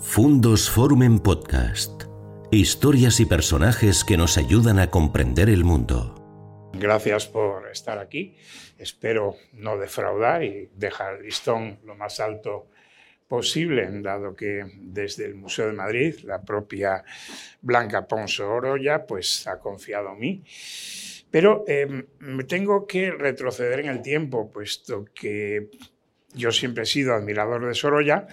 Fundos Forum en Podcast. Historias y personajes que nos ayudan a comprender el mundo. Gracias por estar aquí. Espero no defraudar y dejar el listón lo más alto posible, dado que desde el Museo de Madrid la propia Blanca Ponzo Oroya pues, ha confiado en mí. Pero eh, me tengo que retroceder en el tiempo, puesto que yo siempre he sido admirador de Sorolla,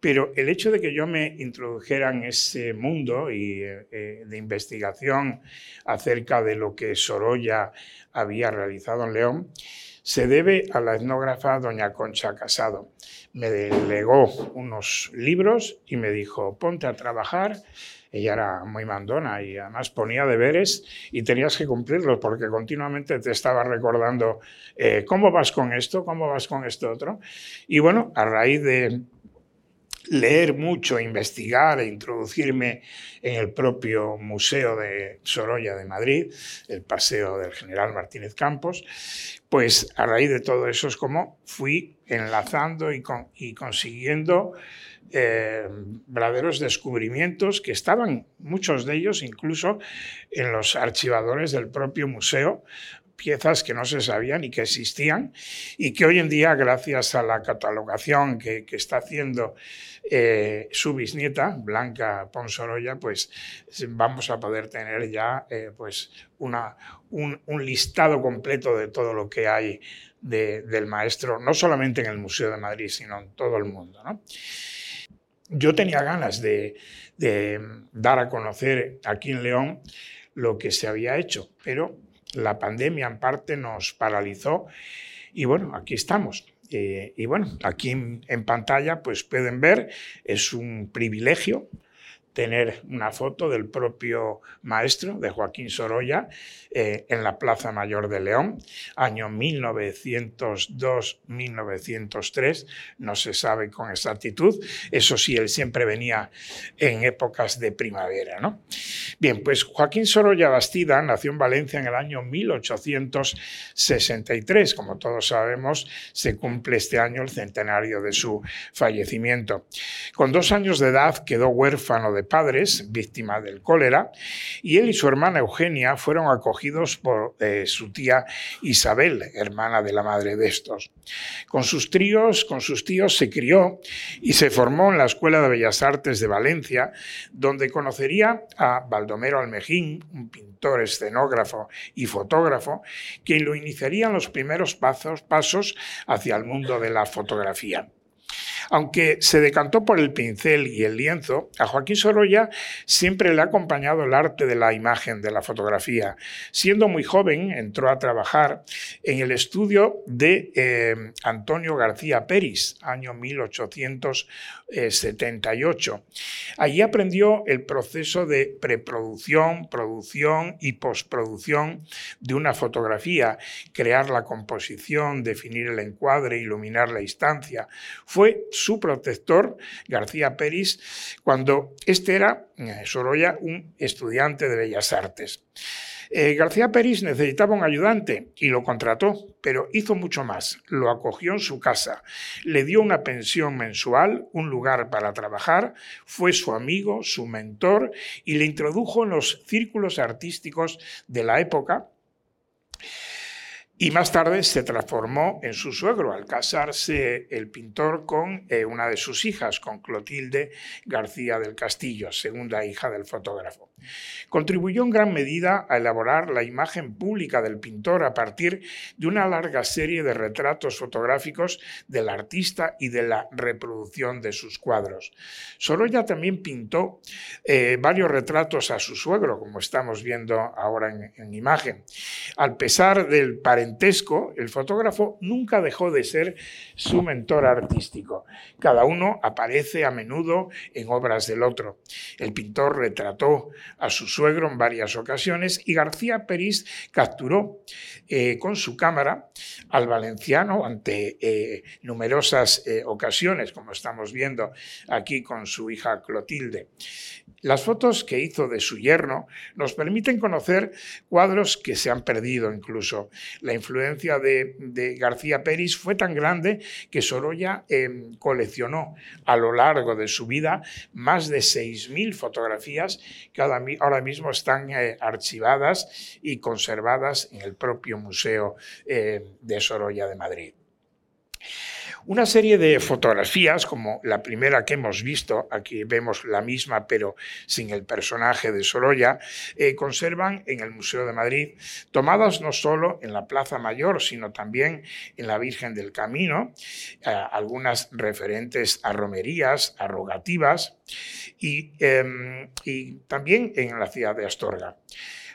pero el hecho de que yo me introdujera en ese mundo y, eh, de investigación acerca de lo que Sorolla había realizado en León se debe a la etnógrafa doña Concha Casado. Me delegó unos libros y me dijo, ponte a trabajar. Ella era muy mandona y además ponía deberes y tenías que cumplirlos porque continuamente te estaba recordando eh, cómo vas con esto, cómo vas con esto otro. Y bueno, a raíz de leer mucho, investigar e introducirme en el propio Museo de Sorolla de Madrid, el Paseo del General Martínez Campos, pues a raíz de todo eso es como fui enlazando y, consiguiendo eh, verdaderos descubrimientos que estaban, muchos de ellos incluso en los archivadores del propio museo, piezas que no se sabían y que existían y que hoy en día, gracias a la catalogación que, está haciendo eh, su bisnieta, Blanca Ponsoroya, pues vamos a poder tener ya eh, pues una, un, listado completo de todo lo que hay del maestro, no solamente en el Museo de Madrid, sino en todo el mundo. Yo tenía ganas de, de dar a conocer aquí en León lo que se había hecho, pero la pandemia en parte nos paralizó y bueno, aquí estamos. Eh, y bueno, aquí en, en, pantalla pues pueden ver, es un privilegio tener una foto del propio maestro, de Joaquín Sorolla, eh, en la Plaza Mayor de León, año 1902-1903, no se sabe con exactitud, eso sí, él siempre venía en épocas de primavera. ¿no? Bien, pues Joaquín Sorolla Bastida nació en Valencia en el año 1863, como todos sabemos, se cumple este año el centenario de su fallecimiento. Con dos años de edad quedó huérfano de padres, víctima del cólera, y él y su hermana Eugenia fueron acogidos por eh, su tía Isabel, hermana de la madre de estos. Con sus tríos, con sus tíos se crió y se formó en la Escuela de Bellas Artes de Valencia, donde conocería a Baldomero Almejín, un pintor, escenógrafo y fotógrafo, quien lo iniciaría en los primeros pasos, pasos hacia el mundo de la fotografía. Aunque se decantó por el pincel y el lienzo, a Joaquín Sorolla siempre le ha acompañado el arte de la imagen, de la fotografía. Siendo muy joven, entró a trabajar en el estudio de eh, Antonio García Peris, año 1878. Allí aprendió el proceso de preproducción, producción y postproducción de una fotografía, crear la composición, definir el encuadre, iluminar la instancia. Fue su protector, García Peris, cuando este era, eh, Sorolla, un estudiante de Bellas Artes. Eh, García Peris necesitaba un ayudante y lo contrató, pero hizo mucho más. Lo acogió en su casa, le dio una pensión mensual, un lugar para trabajar, fue su amigo, su mentor y le introdujo en los círculos artísticos de la época y más tarde se transformó en su suegro al casarse el pintor con eh, una de sus hijas, con Clotilde García del Castillo, segunda hija del fotógrafo. Contribuyó en gran medida a elaborar la imagen pública del pintor a partir de una larga serie de retratos fotográficos del artista y de la reproducción de sus cuadros. Sorolla también pintó eh, varios retratos a su suegro, como estamos viendo ahora en, en imagen. Al pesar del parentesco el fotógrafo nunca dejó de ser su mentor artístico. Cada uno aparece a menudo en obras del otro. El pintor retrató a su suegro en varias ocasiones y García Peris capturó eh, con su cámara al valenciano ante eh, numerosas eh, ocasiones, como estamos viendo aquí con su hija Clotilde. Las fotos que hizo de su yerno nos permiten conocer cuadros que se han perdido incluso. La influencia de, García Peris fue tan grande que Sorolla em, coleccionó a lo largo de su vida más de 6.000 fotografías que ahora mismo están eh, archivadas y conservadas en el propio Museo eh, de Sorolla de Madrid. Una serie de fotografías, como la primera que hemos visto, aquí vemos la misma pero sin el personaje de Sorolla, eh, conservan en el Museo de Madrid, tomadas no solo en la Plaza Mayor, sino también en la Virgen del Camino, eh, algunas referentes a romerías, a rogativas y, em, y también en la ciudad de Astorga.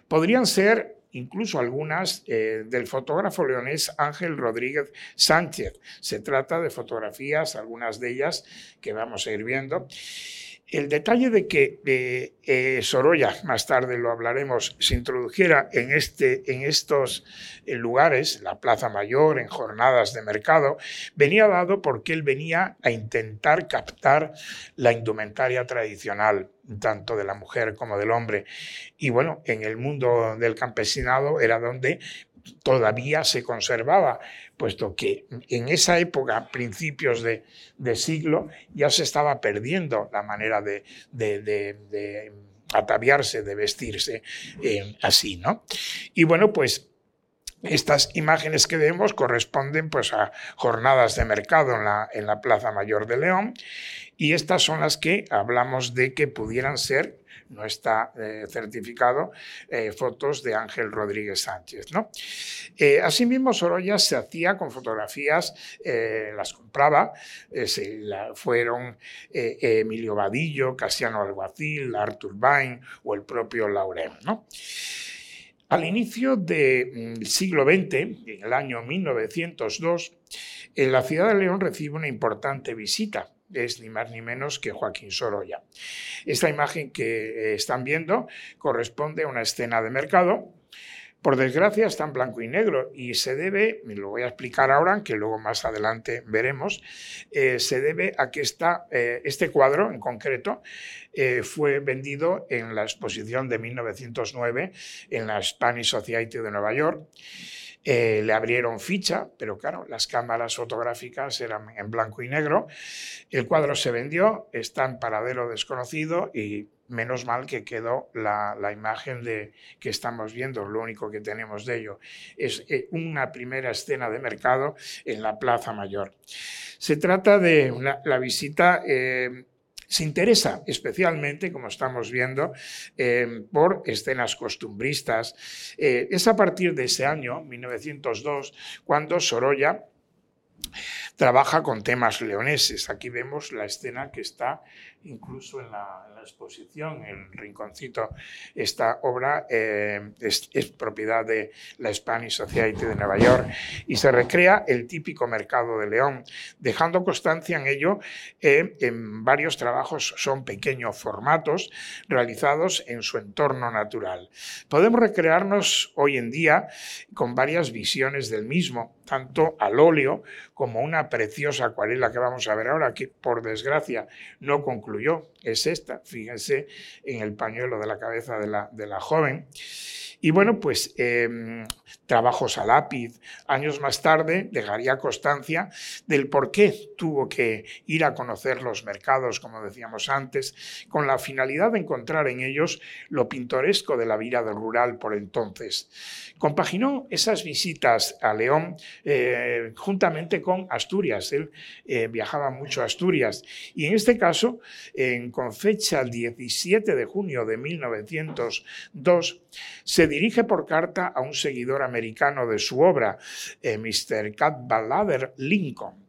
Podrían ser incluso algunas eh, del fotógrafo leonés Ángel Rodríguez Sánchez. Se trata de fotografías, algunas de ellas que vamos a ir viendo. El detalle de que eh, eh, Sorolla, más tarde lo hablaremos, se introdujera en, este, en estos lugares, la Plaza Mayor, en jornadas de mercado, venía dado porque él venía a intentar captar la indumentaria tradicional tanto de la mujer como del hombre. Y bueno, en el mundo del campesinado era donde todavía se conservaba, puesto que en esa época, principios de, siglo, ya se estaba perdiendo la manera de, ataviarse, de vestirse eh, así, ¿no? Y bueno, pues estas imágenes que vemos corresponden pues, a jornadas de mercado en la, en la Plaza Mayor de León y estas son las que hablamos de que pudieran ser no está eh, certificado, eh, fotos de Ángel Rodríguez Sánchez. ¿no? Eh, asimismo, Sorolla se hacía con fotografías, las compraba, fueron Emilio Vadillo, Casiano Alguacil, Arthur Bain o el propio Lauren. ¿no? Al inicio del mm, siglo XX, en el año 1902, la ciudad de León recibe una importante visita es ni más ni menos que Joaquín Sorolla. Esta imagen que eh, están viendo corresponde a una escena de mercado. Por desgracia está en blanco y negro y se debe, lo voy a explicar ahora, que luego más adelante veremos, eh, se debe a que eh, este cuadro en concreto fue vendido en la exposición de 1909 en la Spanish Society de Nueva York eh, le abrieron ficha, pero claro, las cámaras fotográficas eran en blanco y negro. El cuadro se vendió, está en paradero desconocido y menos mal que quedó la, imagen de, que estamos viendo, lo único que tenemos de ello. Es eh, una primera escena de mercado en la Plaza Mayor. Se trata de la visita eh, se interesa especialmente, como estamos viendo, eh, por escenas costumbristas. Eh, es a partir de ese año, 1902, cuando Sorolla trabaja con temas leoneses. Aquí vemos la escena que está incluso en la, exposición, en el rinconcito. Esta obra eh, es, propiedad de la Spanish Society de Nueva York y se recrea el típico mercado de León, dejando constancia en ello eh, en varios trabajos, son pequeños formatos realizados en su entorno natural. Podemos recrearnos hoy en día con varias visiones del mismo, tanto al óleo como una preciosa acuarela que vamos a ver ahora, que por desgracia no concluyó, es esta, fíjense en el pañuelo de la cabeza de la, de la joven. Y bueno, pues em, trabajos a lápiz. Años más tarde dejaría constancia del por qué tuvo que ir a conocer los mercados, como decíamos antes, con la finalidad de encontrar en ellos lo pintoresco de la vida rural por entonces. Compaginó esas visitas a León eh, juntamente con Asturias. Él eh, viajaba mucho a Asturias y en este caso, con fecha 17 de junio de 1902, se dirige por carta a un seguidor americano de su obra, eh, Mr. Cadwallader Lincoln.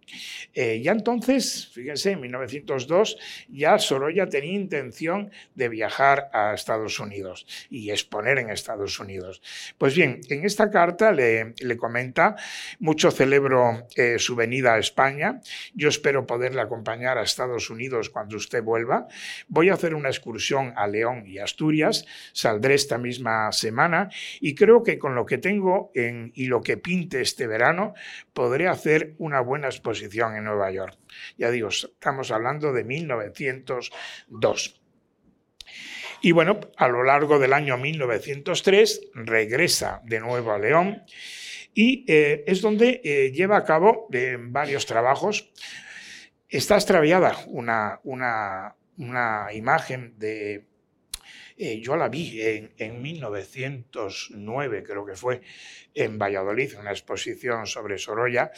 Eh, ya entonces, fíjense, en 1902 ya Sorolla tenía intención de viajar a Estados Unidos y exponer en Estados Unidos. Pues bien, en esta carta le, comenta, mucho celebro eh, su venida a España, yo espero poderle acompañar a Estados Unidos cuando usted vuelva, voy a hacer una excursión a León y Asturias, saldré esta misma semana y creo que con lo que tengo en, y lo que pinte este verano, podré hacer una buena exposición en Nueva York. Ya digo, estamos hablando de 1902. Y bueno, a lo largo del año 1903 regresa de nuevo a León y es donde lleva a cabo varios trabajos. Está extraviada una, una, imagen de eh, yo la vi en, 1909, creo que fue, en Valladolid, una exposición sobre Sorolla,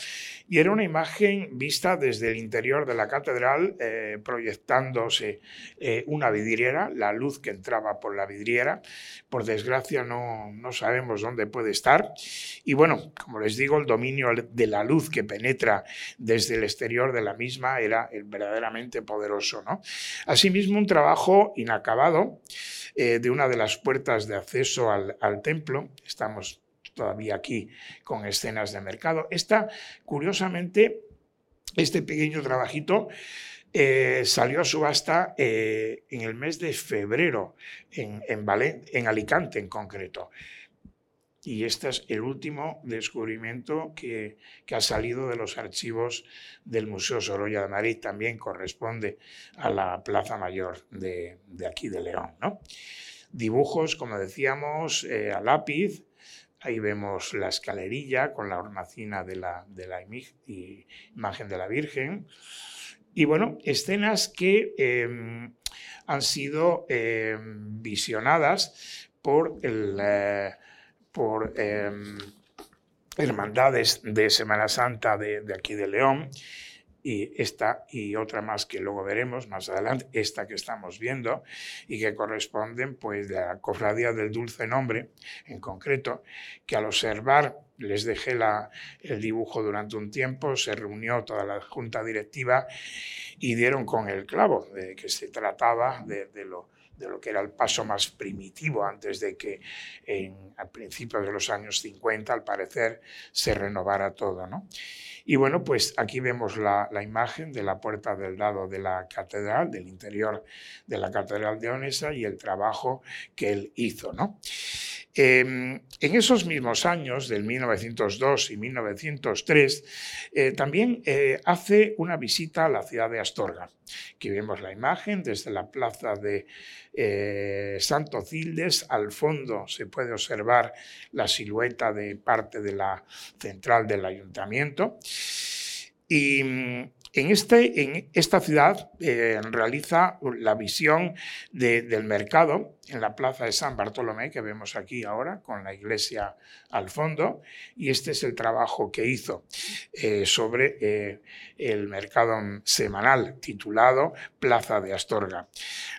y era una imagen vista desde el interior de la catedral, eh, proyectándose eh, una vidriera, la luz que entraba por la vidriera. Por desgracia no, no sabemos dónde puede estar. Y bueno, como les digo, el dominio de la luz que penetra desde el exterior de la misma era verdaderamente poderoso. ¿no? Asimismo, un trabajo inacabado eh, de una de las puertas de acceso al, templo. Estamos todavía aquí con escenas de mercado. Esta, curiosamente, este pequeño trabajito eh, salió a subasta eh, en el mes de febrero en, en, en Alicante en concreto. Y este es el último descubrimiento que, ha salido de los archivos del Museo Sorolla de Madrid. También corresponde a la Plaza Mayor de, aquí de León. Dibujos, como decíamos, eh, a lápiz. Ahí vemos la escalerilla con la hornacina de la, imagen de la Virgen. Y bueno, escenas que em, han sido em, visionadas por el... Eh, em, hermandades de Semana Santa de, aquí de León y esta y otra más que luego veremos más adelante, esta que estamos viendo y que corresponden pues la cofradía del dulce nombre en concreto, que al observar les dejé la, el dibujo durante un tiempo, se reunió toda la junta directiva y dieron con el clavo de que se trataba de, de lo de lo que era el paso más primitivo antes de que en, a principios de los años 50, al parecer, se renovara todo. ¿no? Y bueno, pues aquí vemos la, imagen de la puerta del lado de la catedral, del interior de la catedral de Onesa y el trabajo que él hizo. ¿no? Em, en esos mismos años, del 1902 y 1903, eh, también eh, hace una visita a la ciudad de Astorga. Aquí vemos la imagen desde la plaza de eh, Santo Cildes. Al fondo se puede observar la silueta de parte de la central del ayuntamiento. Y mm, en, este, en esta ciudad eh, realiza la visión del mercado en la plaza de San Bartolomé, que vemos aquí ahora, con la iglesia al fondo, y este es el trabajo que hizo eh, sobre eh, el mercado semanal titulado Plaza de Astorga.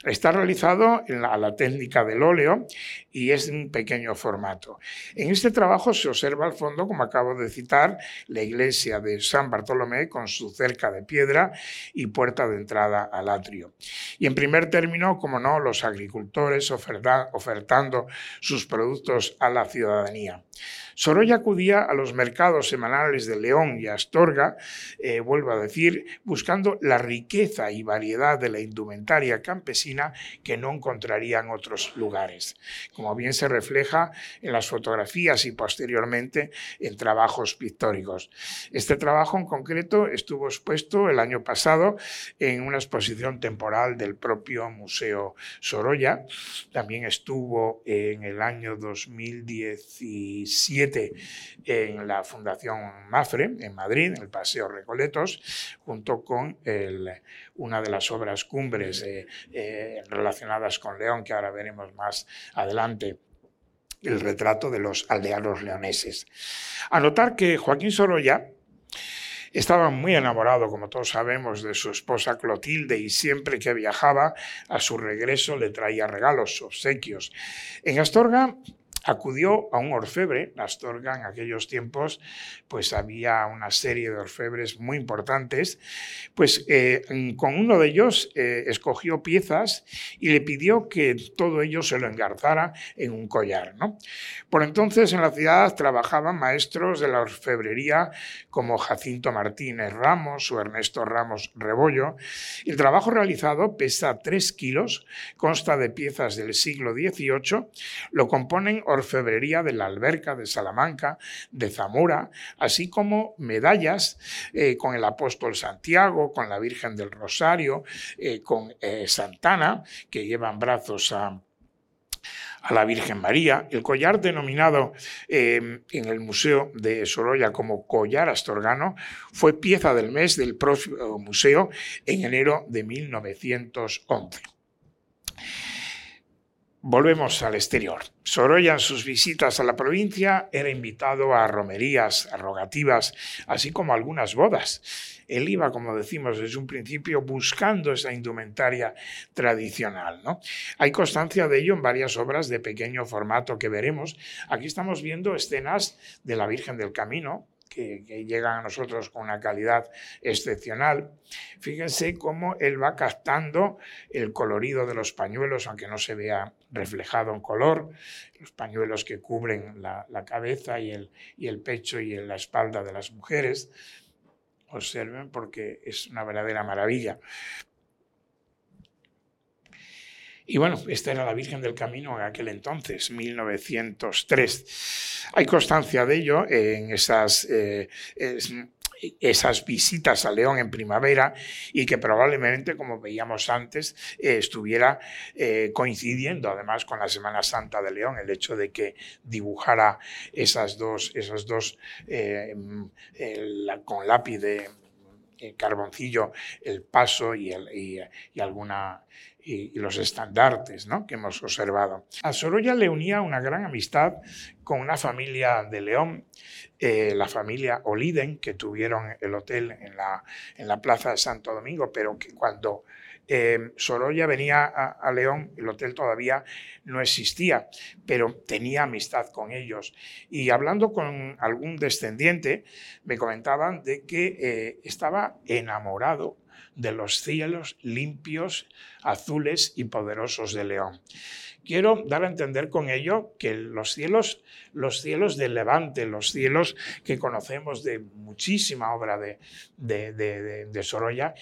Está realizado en la, a la técnica del óleo y es de un pequeño formato. En este trabajo se observa al fondo, como acabo de citar, la iglesia de San Bartolomé con su cerca de piedra y puerta de entrada al atrio. Y en primer término, como no, los agricultores ofertando sus productos a la ciudadanía. Sorolla acudía a los mercados semanales de León y Astorga, eh, vuelvo a decir, buscando la riqueza y variedad de la indumentaria campesina que no encontraría en otros lugares, como bien se refleja en las fotografías y posteriormente en trabajos pictóricos. Este trabajo en concreto estuvo expuesto el año pasado en una exposición temporal del propio Museo Sorolla. También estuvo en el año 2017 en la Fundación Mafre, en Madrid, en el Paseo Recoletos, junto con una de las obras cumbres eh, eh, relacionadas con León, que ahora veremos más adelante el retrato de los aldeanos leoneses. Anotar que Joaquín Sorolla estaba muy enamorado, como todos sabemos, de su esposa Clotilde y siempre que viajaba a su regreso le traía regalos, obsequios. En Astorga acudió a un orfebre, Astorga en aquellos tiempos, pues había una serie de orfebres muy importantes, pues eh, con uno de ellos eh, escogió piezas y le pidió que todo ello se lo engarzara en un collar. ¿no? Por entonces en la ciudad trabajaban maestros de la orfebrería como Jacinto Martínez Ramos o Ernesto Ramos Rebollo. El trabajo realizado pesa 3 kilos, consta de piezas del siglo XVIII, lo componen de la Alberca de Salamanca, de Zamora, así como medallas eh, con el apóstol Santiago, con la Virgen del Rosario, eh, con eh, Santana, que llevan brazos a a la Virgen María. El collar denominado eh, en el Museo de Sorolla como collar astorgano fue pieza del mes del propio museo en enero de 1911. Volvemos al exterior. Sorolla en sus visitas a la provincia era invitado a romerías, a rogativas, así como a algunas bodas. Él iba, como decimos desde un principio, buscando esa indumentaria tradicional. ¿no? Hay constancia de ello en varias obras de pequeño formato que veremos. Aquí estamos viendo escenas de la Virgen del Camino, que, llegan a nosotros con una calidad excepcional. Fíjense cómo él va captando el colorido de los pañuelos, aunque no se vea reflejado en color, los pañuelos que cubren la, cabeza y el, y el pecho y la espalda de las mujeres. Observen porque es una verdadera maravilla. Y bueno, esta era la Virgen del Camino en aquel entonces, 1903. Hay constancia de ello en esas, eh, esas visitas a León en primavera y que probablemente, como veíamos antes, eh, estuviera eh, coincidiendo además con la Semana Santa de León, el hecho de que dibujara esas dos, esas dos con lápiz de carboncillo el paso y, alguna y, los estandartes ¿no? que hemos observado. A Sorolla le unía una gran amistad con una familia de León, eh, la familia Oliden, que tuvieron el hotel en la, en la Plaza de Santo Domingo, pero que cuando eh, Sorolla venía a, León, el hotel todavía no existía, pero tenía amistad con ellos. Y hablando con algún descendiente, me comentaban de que eh, estaba enamorado de los cielos limpios, azules y poderosos de León. Quiero dar a entender con ello que los cielos, los cielos del Levante, los cielos que conocemos de muchísima obra de, de, Sorolla,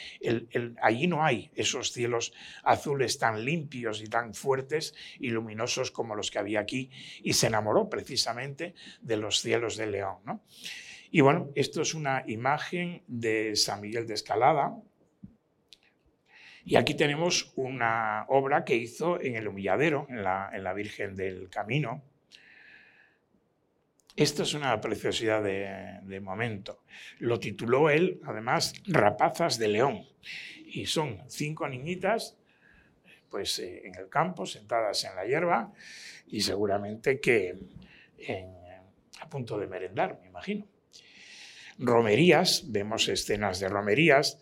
allí no hay esos cielos azules tan limpios y tan fuertes y luminosos como los que había aquí, y se enamoró precisamente de los cielos de León. Y bueno, esto es una imagen de San Miguel de Escalada, y aquí tenemos una obra que hizo en el Humilladero, en la, Virgen del Camino. Esto es una preciosidad de, momento. Lo tituló él, además, Rapazas de León. Y son cinco niñitas pues, eh, en el campo, sentadas en la hierba, y seguramente que a punto de merendar, me imagino. Romerías, vemos escenas de romerías,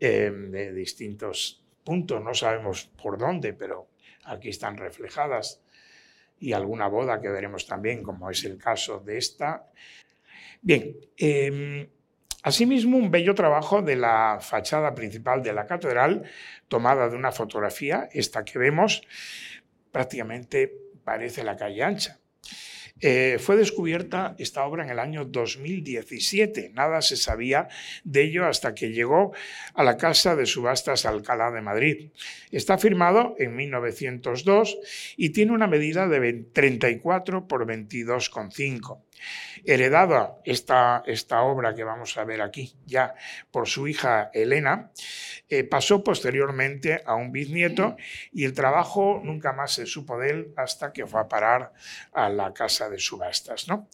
eh, de distintos puntos, no sabemos por dónde, pero aquí están reflejadas, y alguna boda que veremos también, como es el caso de esta. Bien, em, asimismo un bello trabajo de la fachada principal de la catedral, tomada de una fotografía, esta que vemos, prácticamente parece la calle ancha. Eh, fue descubierta esta obra en el año 2017. Nada se sabía de ello hasta que llegó a la Casa de Subastas Alcalá de Madrid. Está firmado en 1902 y tiene una medida de 34 por 22,5. Heredada esta, esta obra que vamos a ver aquí ya por su hija Elena, eh, pasó posteriormente a un bisnieto y el trabajo nunca más se supo de él hasta que fue a parar a la casa de subastas. ¿no?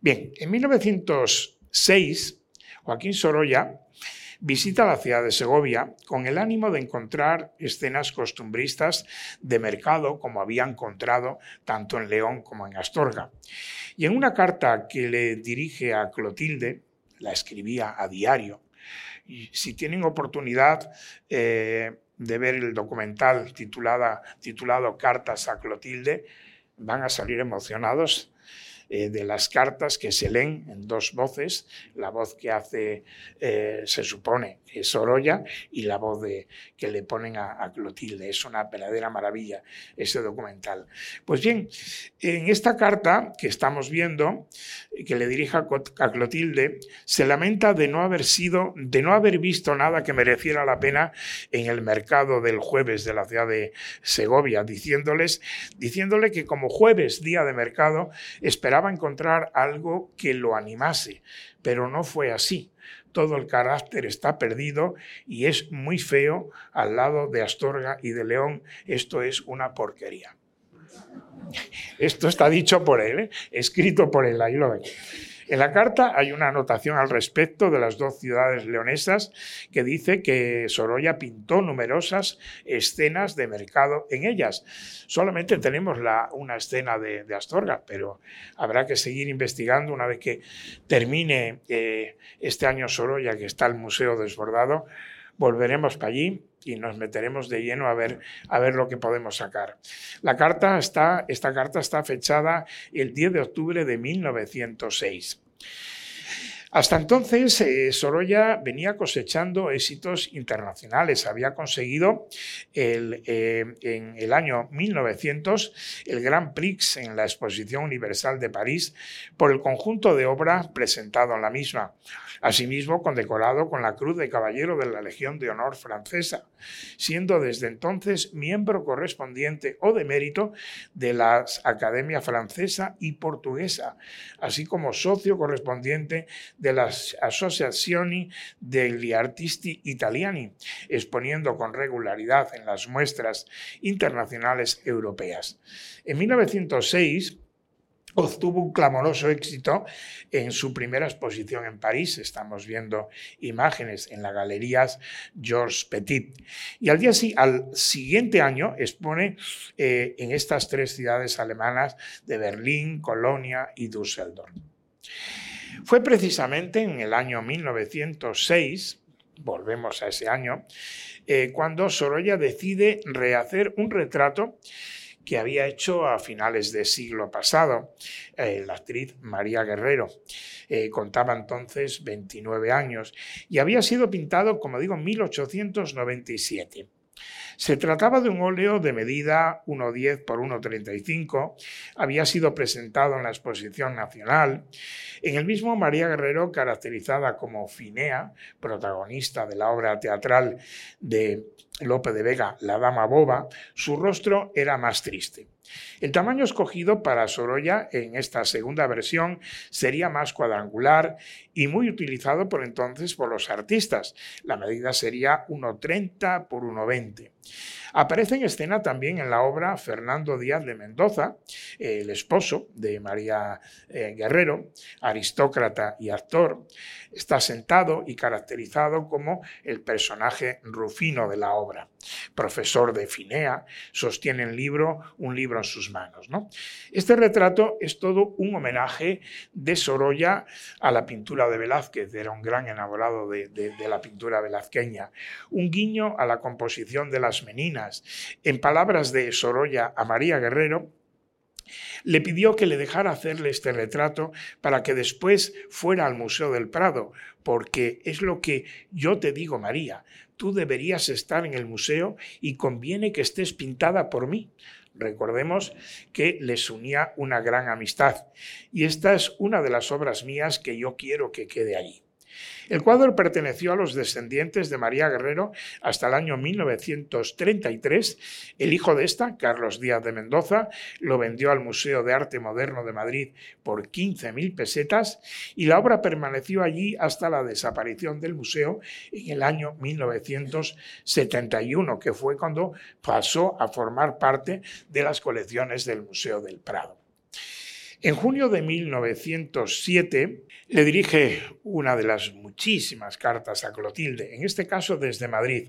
Bien, en 1906, Joaquín Sorolla visita la ciudad de Segovia con el ánimo de encontrar escenas costumbristas de mercado como había encontrado tanto en León como en Astorga. Y en una carta que le dirige a Clotilde, la escribía a diario, si tienen oportunidad eh, de ver el documental titulada, titulado Cartas a Clotilde, van a salir emocionados eh, de las cartas que se leen en dos voces, la voz que hace, eh, se supone, es Sorolla, y la voz de, que le ponen a, Clotilde. Es una verdadera maravilla ese documental. Pues bien, en esta carta que estamos viendo, que le dirige a Clotilde, se lamenta de no haber sido, de no haber visto nada que mereciera la pena en el mercado del jueves de la ciudad de Segovia, diciéndoles, diciéndole que como jueves, día de mercado, esperaba encontrar algo que lo animase, pero no fue así. Todo el carácter está perdido y es muy feo al lado de Astorga y de León. Esto es una porquería. Esto está dicho por él, ¿eh? escrito por él, ahí lo ven. En la carta hay una anotación al respecto de las dos ciudades leonesas que dice que Sorolla pintó numerosas escenas de mercado en ellas. Solamente tenemos una escena de, Astorga, pero habrá que seguir investigando una vez que termine eh, este año Sorolla, que está el museo desbordado. Volveremos para allí y nos meteremos de lleno a ver, a ver lo que podemos sacar. La carta está, esta carta está fechada el 10 de octubre de 1906. Hasta entonces, eh, Sorolla venía cosechando éxitos internacionales. Había conseguido eh, en el año 1900 el Grand Prix en la Exposición Universal de París por el conjunto de obras presentado en la misma. Asimismo, condecorado con la Cruz de Caballero de la Legión de Honor francesa, siendo desde entonces miembro correspondiente o de mérito de las Academia Francesa y Portuguesa, así como socio correspondiente de las Associazioni degli Artisti Italiani, exponiendo con regularidad en las muestras internacionales europeas. En 1906, obtuvo un clamoroso éxito en su primera exposición en París. Estamos viendo imágenes en las galerías Georges Petit. Y al, día, al siguiente año expone eh, en estas tres ciudades alemanas de Berlín, Colonia y Düsseldorf. Fue precisamente en el año 1906, volvemos a ese año, eh, cuando Sorolla decide rehacer un retrato que había hecho a finales del siglo pasado eh, la actriz María Guerrero. Eh, contaba entonces 29 años y había sido pintado, como digo, en 1897. Se trataba de un óleo de medida 1,10 por 1,35, había sido presentado en la Exposición Nacional. En el mismo María Guerrero, caracterizada como Finea, protagonista de la obra teatral de Lope de Vega, La Dama Boba, su rostro era más triste. El tamaño escogido para Sorolla en esta segunda versión sería más cuadrangular y muy utilizado por entonces por los artistas. La medida sería 1,30 por 1,20. Aparece en escena también en la obra Fernando Díaz de Mendoza, el esposo de María eh, Guerrero, aristócrata y actor. Está sentado y caracterizado como el personaje rufino de la obra. Profesor de Finea, sostiene el libro, un libro en sus manos. ¿no? Este retrato es todo un homenaje de Sorolla a la pintura de Velázquez, era un gran enamorado de, de la pintura velazqueña, un guiño a la composición de las meninas. En palabras de Sorolla a María Guerrero, le pidió que le dejara hacerle este retrato para que después fuera al Museo del Prado, porque es lo que yo te digo, María, tú deberías estar en el museo y conviene que estés pintada por mí. Recordemos que les unía una gran amistad y esta es una de las obras mías que yo quiero que quede allí. El cuadro perteneció a los descendientes de María Guerrero hasta el año 1933. El hijo de esta, Carlos Díaz de Mendoza, lo vendió al Museo de Arte Moderno de Madrid por 15.000 pesetas y la obra permaneció allí hasta la desaparición del museo en el año 1971, que fue cuando pasó a formar parte de las colecciones del Museo del Prado. En junio de 1907 le dirige una de las muchísimas cartas a Clotilde, en este caso desde Madrid.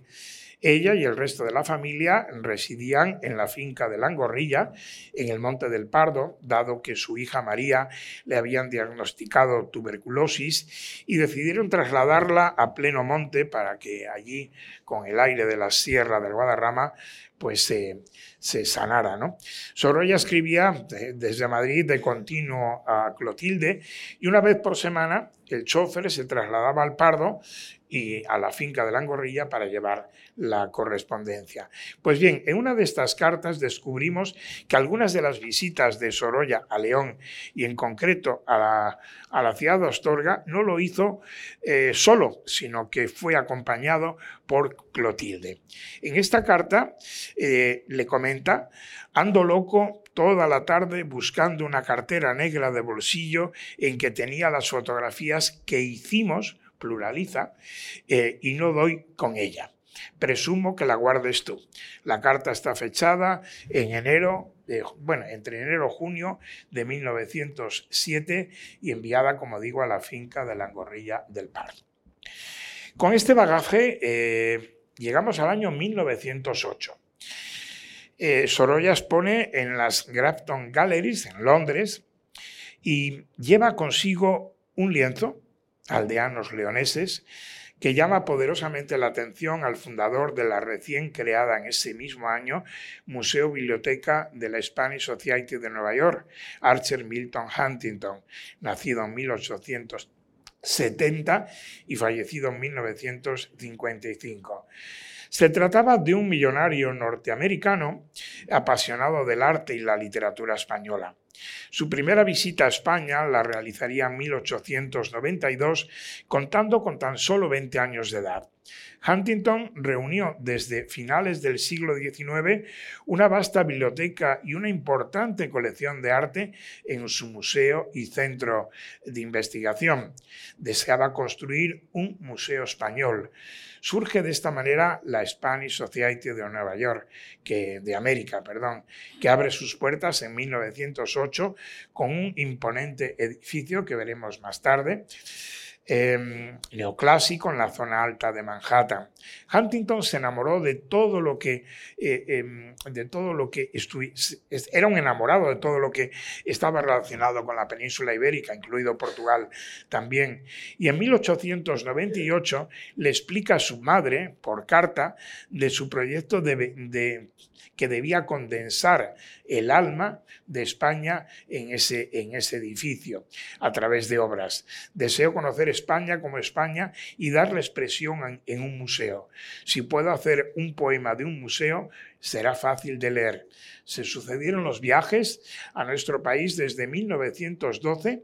Ella y el resto de la familia residían en la finca de Langorrilla, en el Monte del Pardo, dado que su hija María le habían diagnosticado tuberculosis y decidieron trasladarla a pleno monte para que allí, con el aire de la sierra del Guadarrama, pues se sanara. ¿no? Sorolla escribía desde Madrid de continuo a Clotilde y una vez por semana el chofer se trasladaba al Pardo y a la finca de la Angorrilla para llevar la correspondencia. Pues bien, en una de estas cartas descubrimos que algunas de las visitas de Sorolla a León y en concreto a la, ciudad de Astorga no lo hizo eh, solo, sino que fue acompañado por Clotilde. En esta carta eh, le comenta, ando loco toda la tarde buscando una cartera negra de bolsillo en que tenía las fotografías que hicimos pluraliza, eh, y no doy con ella. Presumo que la guardes tú. La carta está fechada en enero, bueno, entre enero y junio de 1907 y enviada, como digo, a la finca de la Angorrilla del Par. Con este bagaje eh, llegamos al año 1908. Eh, Sorolla expone en las Grafton Galleries en Londres y lleva consigo un lienzo, aldeanos leoneses, que llama poderosamente la atención al fundador de la recién creada en ese mismo año Museo Biblioteca de la Spanish Society de Nueva York, Archer Milton Huntington, nacido en 1870 y fallecido en 1955. Se trataba de un millonario norteamericano apasionado del arte y la literatura española. Su primera visita a España la realizaría en 1892, contando con tan solo 20 años de edad. Huntington reunió desde finales del siglo XIX una vasta biblioteca y una importante colección de arte en su museo y centro de investigación. Deseaba construir un museo español. Surge de esta manera la Spanish Society de Nueva York, que, de América, perdón, que abre sus puertas en 1908 con un imponente edificio que veremos más tarde Em, neoclásico en la zona alta de Manhattan. Huntington se enamoró de todo lo que, eh, em, de todo lo que era un enamorado de todo lo que estaba relacionado con la península ibérica, incluido Portugal también. Y en 1898 le explica a su madre, por carta, de su proyecto de que debía condensar el alma de España en ese, en ese edificio a través de obras. Deseo conocer España como España y darle expresión en, un museo. Si puedo hacer un poema de un museo, será fácil de leer. Se sucedieron los viajes a nuestro país desde 1912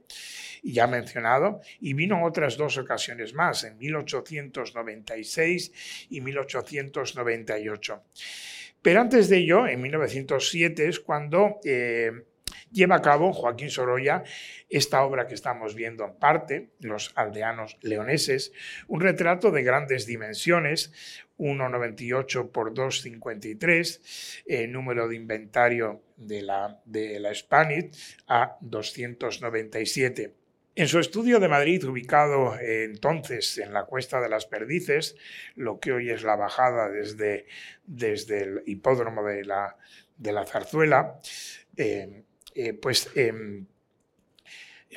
ya mencionado, y vino otras dos ocasiones más, en 1896 y 1898. Pero antes de ello, en 1907 es cuando eh, lleva a cabo Joaquín Sorolla esta obra que estamos viendo en parte, Los aldeanos leoneses, un retrato de grandes dimensiones, 1,98 por 2,53, eh, número de inventario de la, de la Spanish a 297. En su estudio de Madrid, ubicado entonces en la Cuesta de las Perdices, lo que hoy es la bajada desde, desde el hipódromo de la, de la Zarzuela, eh, eh, pues em,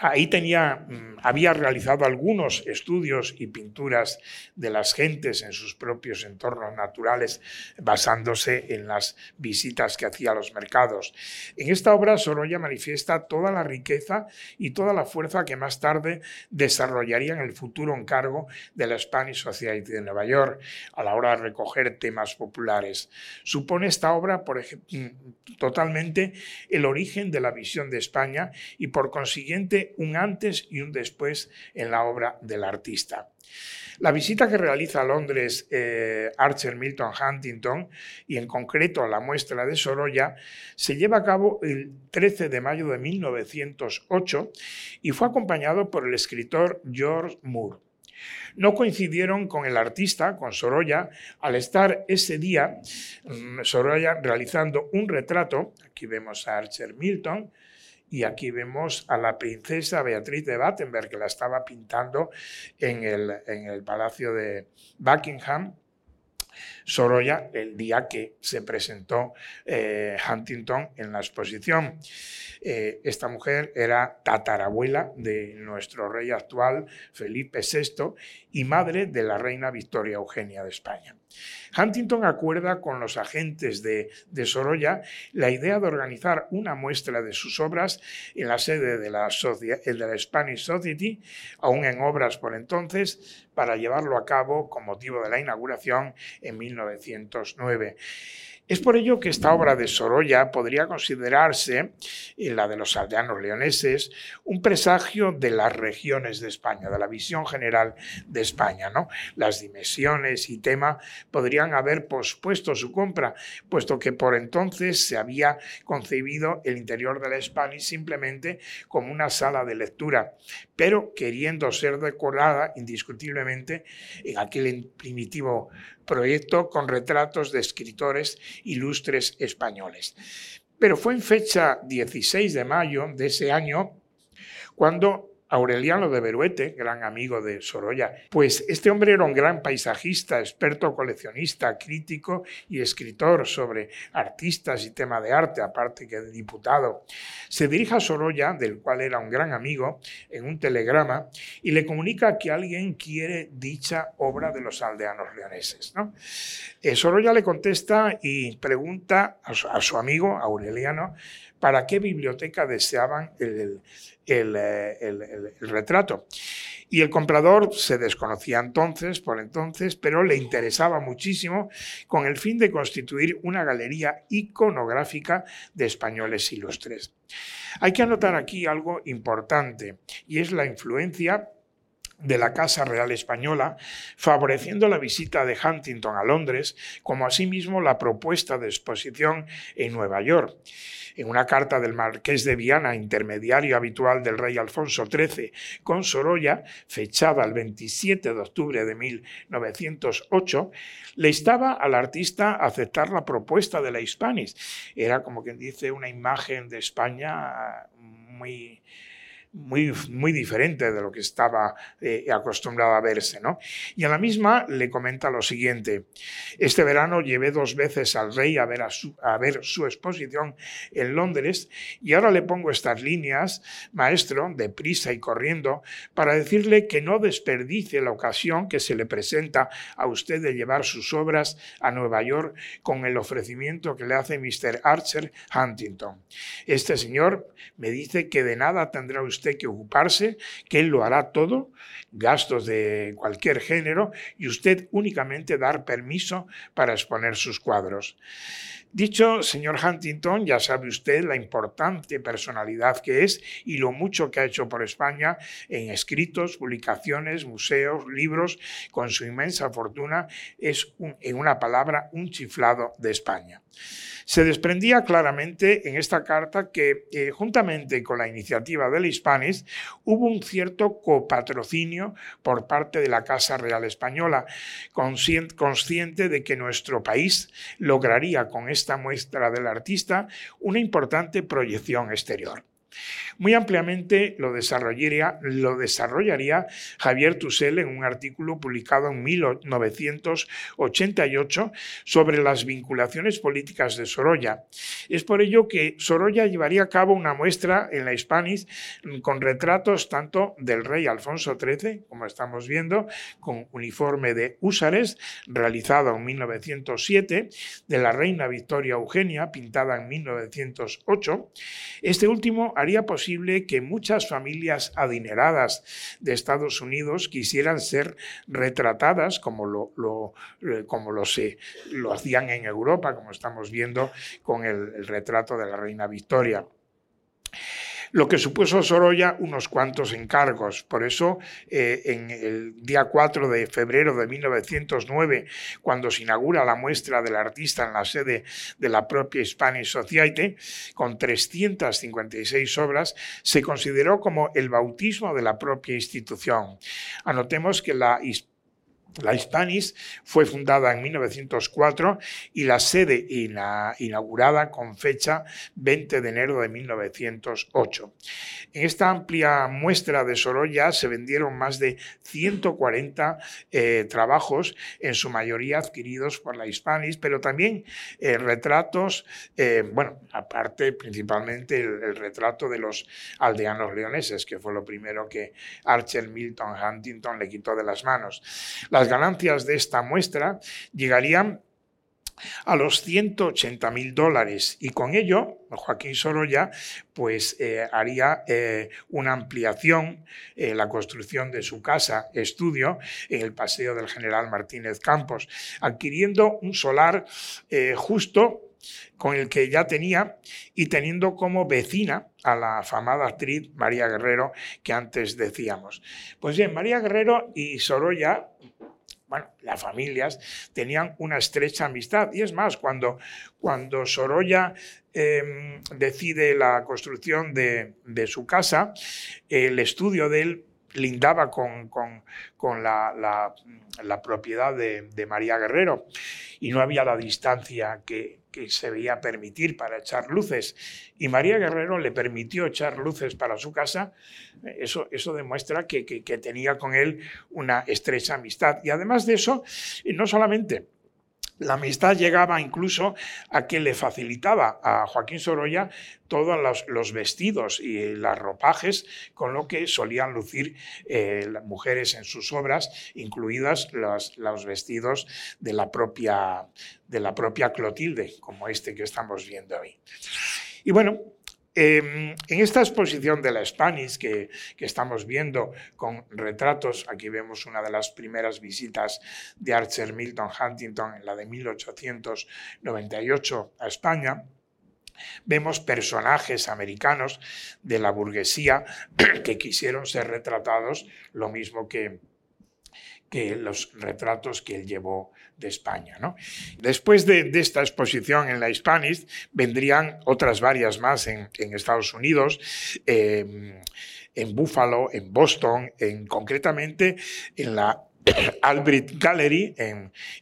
Ahí tenía, mm, había realizado algunos estudios y pinturas de las gentes en sus propios entornos naturales, basándose en las visitas que hacía a los mercados. En esta obra Sorolla manifiesta toda la riqueza y toda la fuerza que más tarde desarrollaría en el futuro encargo de la Spanish Society de Nueva York a la hora de recoger temas populares. Supone esta obra, por ejemplo, mm, totalmente el origen de la visión de España y por consiguiente un antes y un después en la obra del artista. La visita que realiza a Londres eh, Archer Milton Huntington, y en concreto a la muestra de Sorolla, se lleva a cabo el 13 de mayo de 1908 y fue acompañado por el escritor George Moore. No coincidieron con el artista, con Sorolla, al estar ese día mm, Sorolla realizando un retrato, aquí vemos a Archer Milton, y aquí vemos a la princesa Beatriz de Battenberg, que la estaba pintando en el, en el Palacio de Buckingham. Sorolla el día que se presentó eh, Huntington en la exposición. Eh, esta mujer era tatarabuela de nuestro rey actual, Felipe VI, y madre de la reina Victoria Eugenia de España. Huntington acuerda con los agentes de, Sorolla la idea de organizar una muestra de sus obras en la sede de la, de la Spanish Society, aún en obras por entonces, para llevarlo a cabo con motivo de la inauguración en 1909. Es por ello que esta obra de Sorolla podría considerarse, la de los aldeanos leoneses, un presagio de las regiones de España, de la visión general de España. ¿no? Las dimensiones y tema podrían haber pospuesto su compra, puesto que por entonces se había concebido el interior de la Spanish simplemente como una sala de lectura, pero queriendo ser decorada indiscutiblemente en aquel primitivo proyecto con retratos de escritores ilustres españoles. Pero fue en fecha 16 de mayo de ese año cuando Aureliano de Beruete, gran amigo de Sorolla. Pues este hombre era un gran paisajista, experto coleccionista, crítico y escritor sobre artistas y tema de arte, aparte que diputado. Se dirige a Sorolla, del cual era un gran amigo, en un telegrama y le comunica que alguien quiere dicha obra de los aldeanos leoneses. Eh, Sorolla le contesta y pregunta a su amigo Aureliano para qué biblioteca deseaban el, el, retrato. Y el comprador se desconocía entonces, por entonces, pero le interesaba muchísimo con el fin de constituir una galería iconográfica de españoles ilustres. Hay que anotar aquí algo importante y es la influencia de la Casa Real Española, favoreciendo la visita de Huntington a Londres, como asimismo la propuesta de exposición en Nueva York. En una carta del Marqués de Viana, intermediario habitual del rey Alfonso XIII, con Sorolla, fechada el 27 de octubre de 1908, le instaba al artista aceptar la propuesta de la Hispanis. Era como quien dice una imagen de España muy muy, muy diferente de lo que estaba eh, acostumbrado a verse. ¿no? Y a la misma le comenta lo siguiente, este verano llevé dos veces al rey a ver, a, su, a ver su exposición en Londres y ahora le pongo estas líneas, maestro, deprisa y corriendo, para decirle que no desperdicie la ocasión que se le presenta a usted de llevar sus obras a Nueva York con el ofrecimiento que le hace Mr. Archer Huntington. Este señor me dice que de nada tendrá usted que ocuparse, que él lo hará todo, gastos de cualquier género, y usted únicamente dar permiso para exponer sus cuadros. Dicho señor Huntington, ya sabe usted la importante personalidad que es y lo mucho que ha hecho por España en escritos, publicaciones, museos, libros, con su inmensa fortuna, es en una palabra un chiflado de España. Se desprendía claramente en esta carta que, eh, juntamente con la iniciativa del Hispanis, hubo un cierto copatrocinio por parte de la Casa Real Española, consciente de que nuestro país lograría con esta muestra del artista una importante proyección exterior. Muy ampliamente lo desarrollaría, Javier Tussell en un artículo publicado en 1988 sobre las vinculaciones políticas de Sorolla. Es por ello que Sorolla llevaría a cabo una muestra en la Hispanis con retratos tanto del rey Alfonso XIII, como estamos viendo, con uniforme de húsares, realizado en 1907, de la reina Victoria Eugenia, pintada en 1908. Este último haría posible que muchas familias adineradas de Estados Unidos quisieran ser retratadas como lo, eh, como lo, hacían en Europa, como estamos viendo con el retrato de la reina Victoria lo que supuso Sorolla unos cuantos encargos. Por eso, eh, en el día 4 de febrero de 1909, cuando se inaugura la muestra del artista en la sede de la propia Spanish Society, con 356 obras, se consideró como el bautismo de la propia institución. Anotemos que la la Hispanis fue fundada en 1904 y la sede inaugurada con fecha 20 de enero de 1908. En esta amplia muestra de Sorolla se vendieron más de 140 eh, trabajos, en su mayoría adquiridos por la Hispanis, pero también eh, retratos, eh, bueno, aparte principalmente el, retrato de los aldeanos leoneses, que fue lo primero que Archer Milton Huntington le quitó de las manos. Las ganancias de esta muestra llegarían a los 180 mil dólares y con ello Joaquín Sorolla pues eh, haría eh, una ampliación en la construcción de su casa estudio en el Paseo del General Martínez Campos, adquiriendo un solar eh, justo con el que ya tenía y teniendo como vecina a la afamada actriz María Guerrero que antes decíamos. Pues bien, María Guerrero y Sorolla bueno, las familias tenían una estrecha amistad. Y es más, cuando, cuando Sorolla em, decide la construcción de, de, su casa, el estudio de él lindaba con, con, la, la, propiedad de, María Guerrero y no había la distancia que, que, se veía permitir para echar luces. Y María Guerrero le permitió echar luces para su casa. Eso, eso demuestra que, que tenía con él una estrecha amistad. Y además de eso, no solamente la amistad llegaba incluso a que le facilitaba a Joaquín Sorolla todos los, vestidos y las ropajes con lo que solían lucir eh, las mujeres en sus obras, incluidas los, los vestidos de la, propia, de la propia Clotilde, como este que estamos viendo hoy. Y bueno, Em, en esta exposición de la Spanish que, estamos viendo con retratos, aquí vemos una de las primeras visitas de Archer Milton Huntington en la de 1898 a España, vemos personajes americanos de la burguesía que quisieron ser retratados, lo mismo que que los retratos que él llevó de España. Después de, esta exposición en la Spanish vendrían otras varias más en, Estados Unidos, em, en Buffalo, en Boston, en, concretamente en la Albrecht Gallery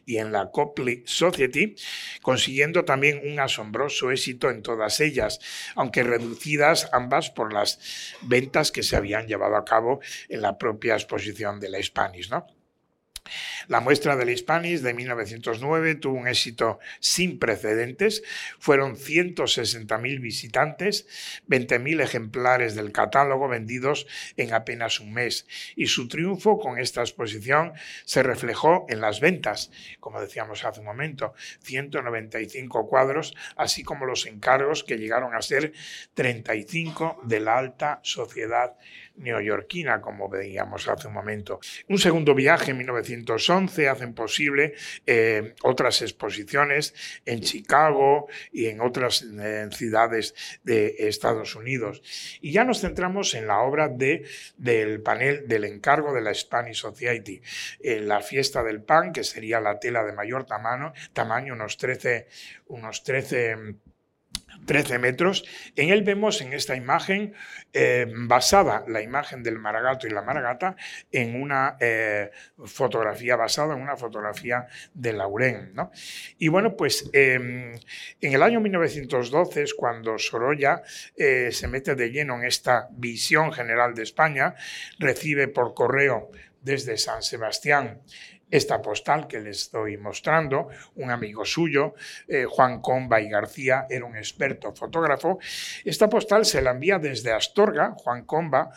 y en la Copley Society, consiguiendo también un asombroso éxito en todas ellas, aunque reducidas ambas por las ventas que se habían llevado a cabo en la propia exposición de la Spanish. ¿no? La muestra del Hispanis de 1909 tuvo un éxito sin precedentes. Fueron 160.000 visitantes, 20.000 ejemplares del catálogo vendidos en apenas un mes. Y su triunfo con esta exposición se reflejó en las ventas, como decíamos hace un momento, 195 cuadros, así como los encargos que llegaron a ser 35 de la alta sociedad neoyorquina, como veíamos hace un momento. Un segundo viaje en 1911 hacen posible eh, otras exposiciones en Chicago y en otras eh, ciudades de Estados Unidos. Y ya nos centramos en la obra de, del panel del encargo de la Spanish Society, la fiesta del pan, que sería la tela de mayor tamaño, tamaño unos 13, unos 13 13 metros. En él vemos en esta imagen, eh, basada la imagen del maragato y la maragata, en una eh, fotografía basada en una fotografía de Laurén. Y bueno, pues em, en el año 1912 es cuando Sorolla eh, se mete de lleno en esta visión general de España, recibe por correo desde San Sebastián esta postal que les estoy mostrando, un amigo suyo, eh, Juan Comba y García, era un experto fotógrafo. Esta postal se la envía desde Astorga, Juan Comba,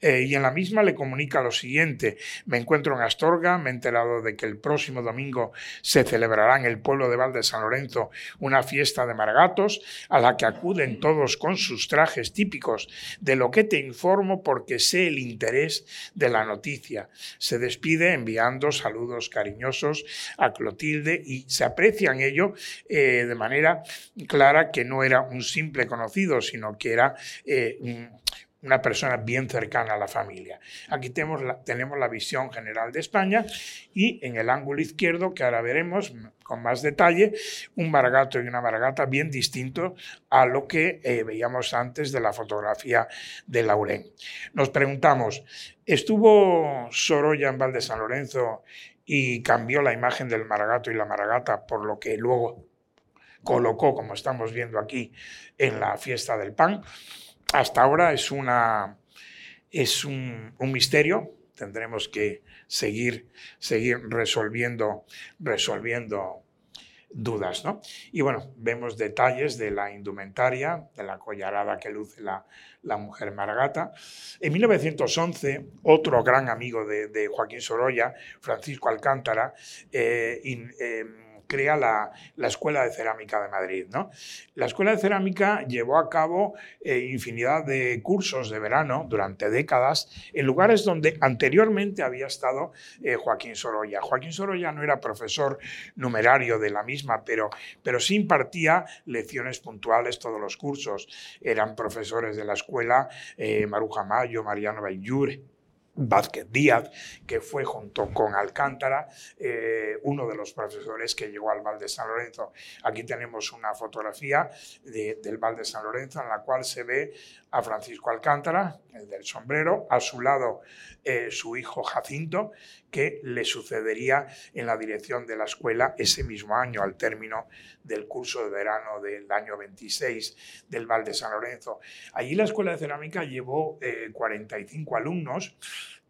eh, y en la misma le comunica lo siguiente. Me encuentro en Astorga, me he enterado de que el próximo domingo se celebrará en el pueblo de Valde San Lorenzo una fiesta de margatos a la que acuden todos con sus trajes típicos, de lo que te informo porque sé el interés de la noticia. Se despide enviando saludos cariñosos a Clotilde y se aprecia en ello eh, de manera clara que no era un simple conocido, sino que era eh, una persona bien cercana a la familia. Aquí tenemos la, tenemos la visión general de España y en el ángulo izquierdo, que ahora veremos con más detalle, un maragato y una maragata bien distinto a lo que eh, veíamos antes de la fotografía de Laurén. Nos preguntamos, ¿estuvo Sorolla en Val San Lorenzo y cambió la imagen del maragato y la maragata por lo que luego colocó, como estamos viendo aquí, en la fiesta del pan. Hasta ahora es, una, es un, misterio, tendremos que seguir, seguir resolviendo, resolviendo dudas. ¿no? Y bueno, vemos detalles de la indumentaria, de la collarada que luce la, la mujer Maragata. En 1911, otro gran amigo de, Joaquín Sorolla, Francisco Alcántara, eh, em, crea la, Escuela de Cerámica de Madrid. ¿no? La Escuela de Cerámica llevó a cabo eh, infinidad de cursos de verano durante décadas en lugares donde anteriormente había estado eh, Joaquín Sorolla. Joaquín Sorolla no era profesor numerario de la misma, pero, pero sí impartía lecciones puntuales todos los cursos. Eran profesores de la escuela eh, Maruja Mayo, Mariano Bayur, Vázquez Díaz, que fue junto con Alcántara eh, uno de los profesores que llegó al Val de San Lorenzo. Aquí tenemos una fotografía del Val de San Lorenzo en la cual se ve a Francisco Alcántara, el del sombrero, a su lado eh, su hijo Jacinto, que le sucedería en la dirección de la escuela ese mismo año, al término del curso de verano del año 26 del Val de San Lorenzo. Allí la Escuela de Cerámica llevó 45 eh, alumnos,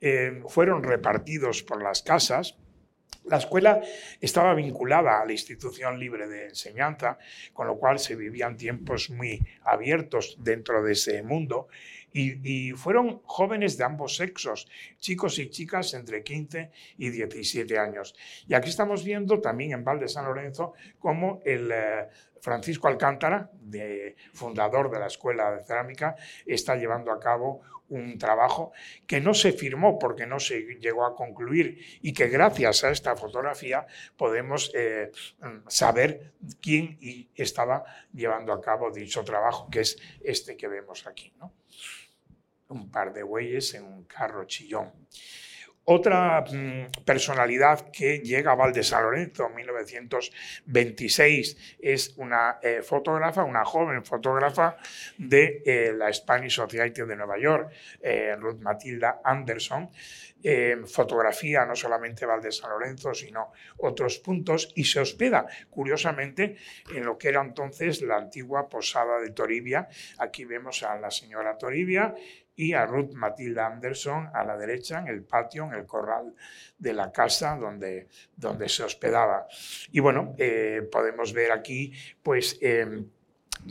eh, fueron repartidos por las casas, la escuela estaba vinculada a la institución libre de enseñanza, con lo cual se vivían tiempos muy abiertos dentro de ese mundo y, fueron jóvenes de ambos sexos, chicos y chicas entre 15 y 17 años. Y aquí estamos viendo también en Val de San Lorenzo cómo el eh, Francisco Alcántara, fundador de la Escuela de Cerámica, está llevando a cabo un trabajo que no se firmó porque no se llegó a concluir y que gracias a esta fotografía podemos eh, saber quién estaba llevando a cabo dicho trabajo, que es este que vemos aquí. ¿no? Un par de bueyes en un carro chillón. Otra mm, personalidad que llega a Val de San Lorenzo en 1926 es una eh, fotógrafa, una joven fotógrafa de eh, la Spanish Society de Nueva York, eh, Ruth Matilda Anderson. fotografía no solamente Val de San Lorenzo, sino otros puntos y se hospeda, curiosamente, en lo que era entonces la antigua posada de Toribia. Aquí vemos a la señora Toribia y a Ruth Matilda Anderson a la derecha en el patio, en el corral de la casa donde, donde se hospedaba. Y bueno, eh, podemos ver aquí pues... Em,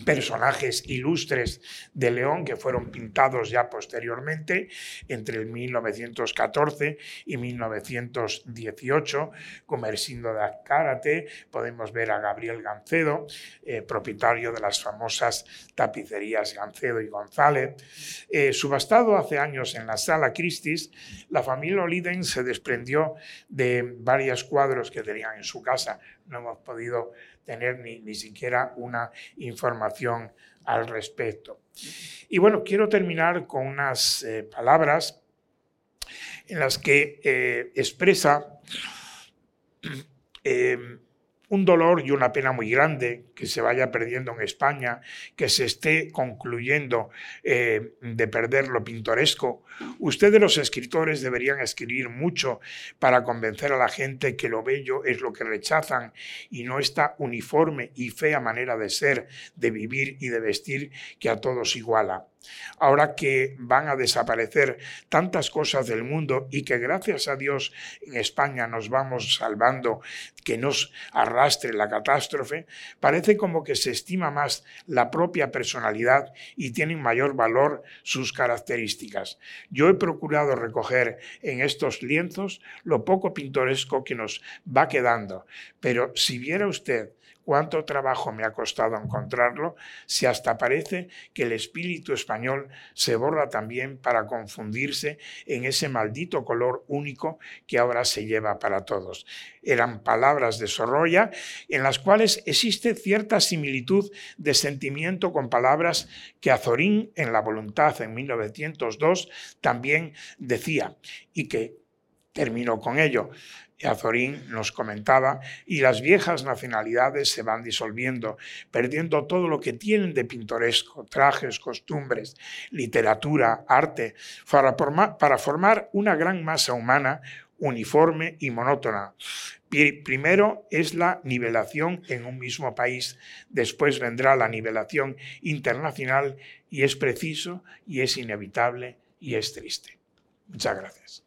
personajes ilustres de León que fueron pintados ya posteriormente entre el 1914 y 1918, como Ersindo de Azcárate, podemos ver a Gabriel Gancedo, eh, propietario de las famosas tapicerías Gancedo y González. Eh, subastado hace años en la Sala Christie's, la familia Oliden se desprendió de varios cuadros que tenían en su casa. No hemos podido tener ni, ni siquiera una información al respecto. Y bueno, quiero terminar con unas eh, palabras en las que eh, expresa eh, un dolor y una pena muy grande que se vaya perdiendo en España, que se esté concluyendo eh, de perder lo pintoresco. Ustedes los escritores deberían escribir mucho para convencer a la gente que lo bello es lo que rechazan y no esta uniforme y fea manera de ser, de vivir y de vestir que a todos iguala ahora que van a desaparecer tantas cosas del mundo y que gracias a Dios en España nos vamos salvando, que nos arrastre la catástrofe, parece como que se estima más la propia personalidad y tienen mayor valor sus características. Yo he procurado recoger en estos lienzos lo poco pintoresco que nos va quedando, pero si viera usted cuánto trabajo me ha costado encontrarlo, si hasta parece que el espíritu español se borra también para confundirse en ese maldito color único que ahora se lleva para todos. Eran palabras de Sorolla en las cuales existe cierta similitud de sentimiento con palabras que Azorín en La Voluntad en 1902 también decía y que terminó con ello. Azorín nos comentaba, y las viejas nacionalidades se van disolviendo, perdiendo todo lo que tienen de pintoresco, trajes, costumbres, literatura, arte, para formar, para formar una gran masa humana uniforme y monótona. Primero es la nivelación en un mismo país, después vendrá la nivelación internacional y es preciso y es inevitable y es triste. Muchas gracias.